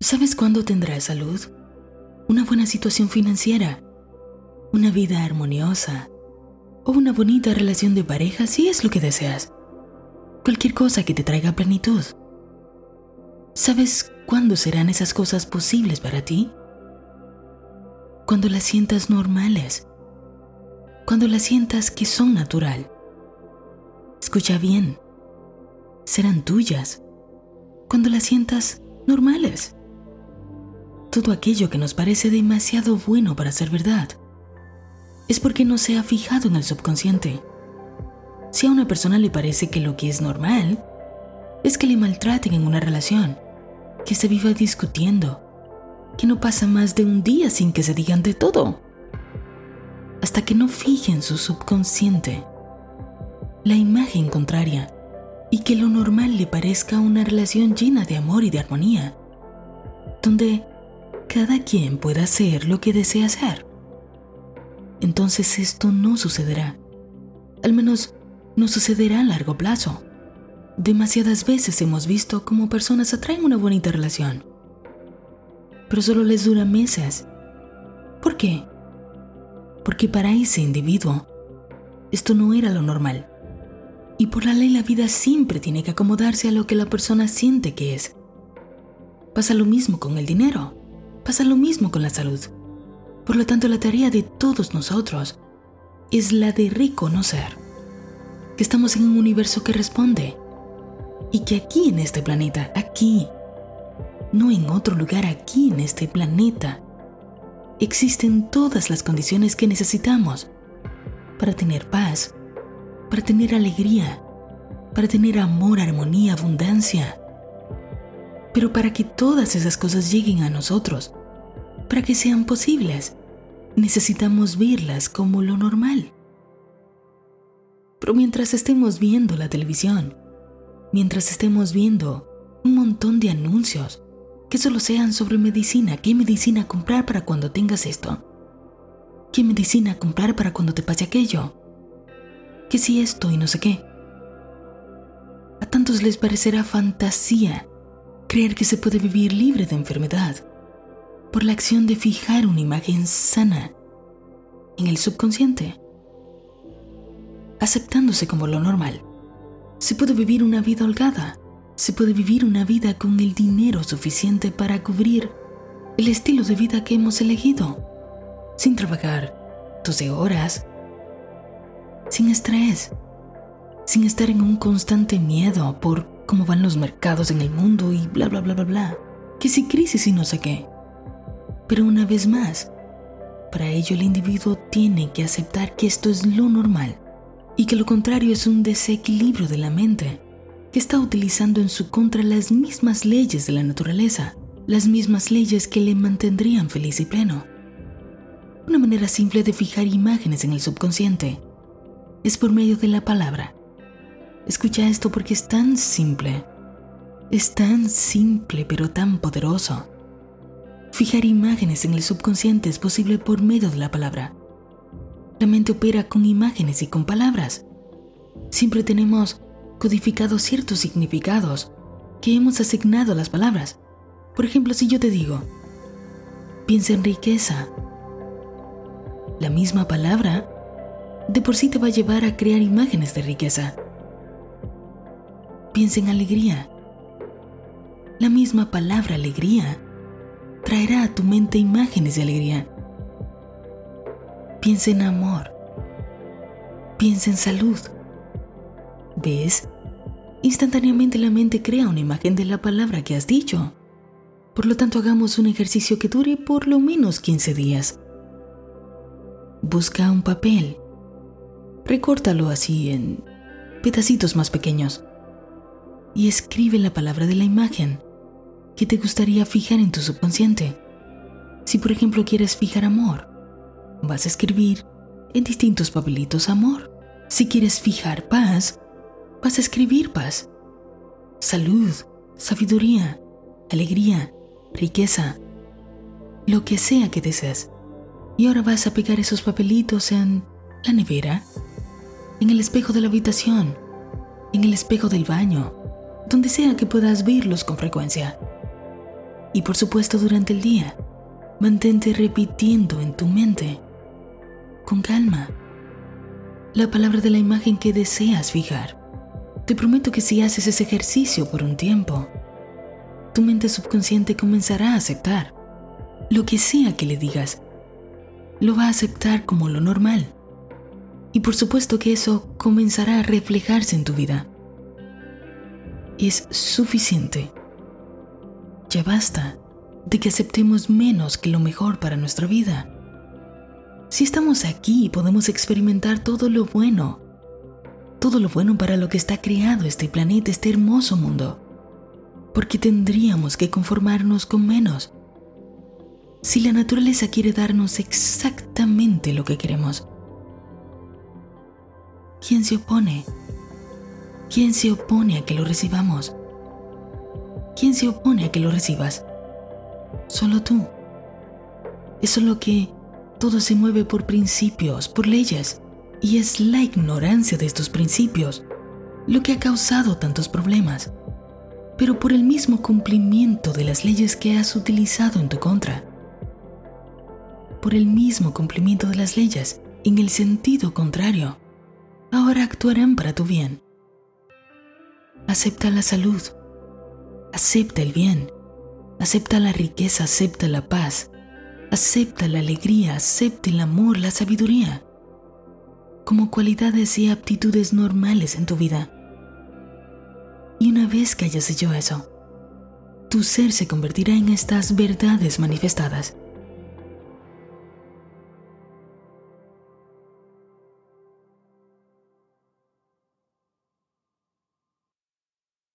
¿Sabes cuándo tendrás salud? Una buena situación financiera, una vida armoniosa o una bonita relación de pareja si es lo que deseas. Cualquier cosa que te traiga plenitud. ¿Sabes cuándo serán esas cosas posibles para ti? Cuando las sientas normales. Cuando las sientas que son natural. Escucha bien. Serán tuyas. Cuando las sientas normales todo aquello que nos parece demasiado bueno para ser verdad es porque no se ha fijado en el subconsciente. Si a una persona le parece que lo que es normal es que le maltraten en una relación, que se viva discutiendo, que no pasa más de un día sin que se digan de todo, hasta que no fijen su subconsciente la imagen contraria y que lo normal le parezca una relación llena de amor y de armonía, donde cada quien pueda hacer lo que desea hacer. Entonces esto no sucederá. Al menos no sucederá a largo plazo. Demasiadas veces hemos visto cómo personas atraen una bonita relación, pero solo les dura meses. ¿Por qué? Porque para ese individuo esto no era lo normal. Y por la ley la vida siempre tiene que acomodarse a lo que la persona siente que es. Pasa lo mismo con el dinero. Pasa lo mismo con la salud. Por lo tanto, la tarea de todos nosotros es la de reconocer que estamos en un universo que responde y que aquí en este planeta, aquí, no en otro lugar, aquí en este planeta, existen todas las condiciones que necesitamos para tener paz, para tener alegría, para tener amor, armonía, abundancia. Pero para que todas esas cosas lleguen a nosotros, para que sean posibles, necesitamos verlas como lo normal. Pero mientras estemos viendo la televisión, mientras estemos viendo un montón de anuncios que solo sean sobre medicina, qué medicina comprar para cuando tengas esto, qué medicina comprar para cuando te pase aquello, que si esto y no sé qué. A tantos les parecerá fantasía creer que se puede vivir libre de enfermedad por la acción de fijar una imagen sana en el subconsciente, aceptándose como lo normal. Se puede vivir una vida holgada, se puede vivir una vida con el dinero suficiente para cubrir el estilo de vida que hemos elegido, sin trabajar 12 horas, sin estrés, sin estar en un constante miedo por cómo van los mercados en el mundo y bla bla bla bla bla, que si crisis y no sé qué. Pero una vez más, para ello el individuo tiene que aceptar que esto es lo normal y que lo contrario es un desequilibrio de la mente que está utilizando en su contra las mismas leyes de la naturaleza, las mismas leyes que le mantendrían feliz y pleno. Una manera simple de fijar imágenes en el subconsciente es por medio de la palabra. Escucha esto porque es tan simple, es tan simple pero tan poderoso. Fijar imágenes en el subconsciente es posible por medio de la palabra. La mente opera con imágenes y con palabras. Siempre tenemos codificados ciertos significados que hemos asignado a las palabras. Por ejemplo, si yo te digo, piensa en riqueza, la misma palabra de por sí te va a llevar a crear imágenes de riqueza. Piensa en alegría. La misma palabra alegría traerá a tu mente imágenes de alegría. Piensa en amor. Piensa en salud. ¿Ves? Instantáneamente la mente crea una imagen de la palabra que has dicho. Por lo tanto, hagamos un ejercicio que dure por lo menos 15 días. Busca un papel. Recórtalo así en pedacitos más pequeños. Y escribe la palabra de la imagen que te gustaría fijar en tu subconsciente. Si por ejemplo quieres fijar amor, vas a escribir en distintos papelitos amor. Si quieres fijar paz, vas a escribir paz. Salud, sabiduría, alegría, riqueza, lo que sea que desees. Y ahora vas a pegar esos papelitos en la nevera, en el espejo de la habitación, en el espejo del baño, donde sea que puedas verlos con frecuencia. Y por supuesto durante el día, mantente repitiendo en tu mente, con calma, la palabra de la imagen que deseas fijar. Te prometo que si haces ese ejercicio por un tiempo, tu mente subconsciente comenzará a aceptar lo que sea que le digas. Lo va a aceptar como lo normal. Y por supuesto que eso comenzará a reflejarse en tu vida. Es suficiente. Ya basta de que aceptemos menos que lo mejor para nuestra vida. Si estamos aquí podemos experimentar todo lo bueno, todo lo bueno para lo que está creado este planeta, este hermoso mundo, porque tendríamos que conformarnos con menos. Si la naturaleza quiere darnos exactamente lo que queremos, ¿quién se opone? ¿Quién se opone a que lo recibamos? ¿Quién se opone a que lo recibas? Solo tú. Es solo que todo se mueve por principios, por leyes, y es la ignorancia de estos principios lo que ha causado tantos problemas, pero por el mismo cumplimiento de las leyes que has utilizado en tu contra. Por el mismo cumplimiento de las leyes en el sentido contrario, ahora actuarán para tu bien. Acepta la salud, acepta el bien, acepta la riqueza, acepta la paz, acepta la alegría, acepta el amor, la sabiduría, como cualidades y aptitudes normales en tu vida. Y una vez que hayas hecho eso, tu ser se convertirá en estas verdades manifestadas.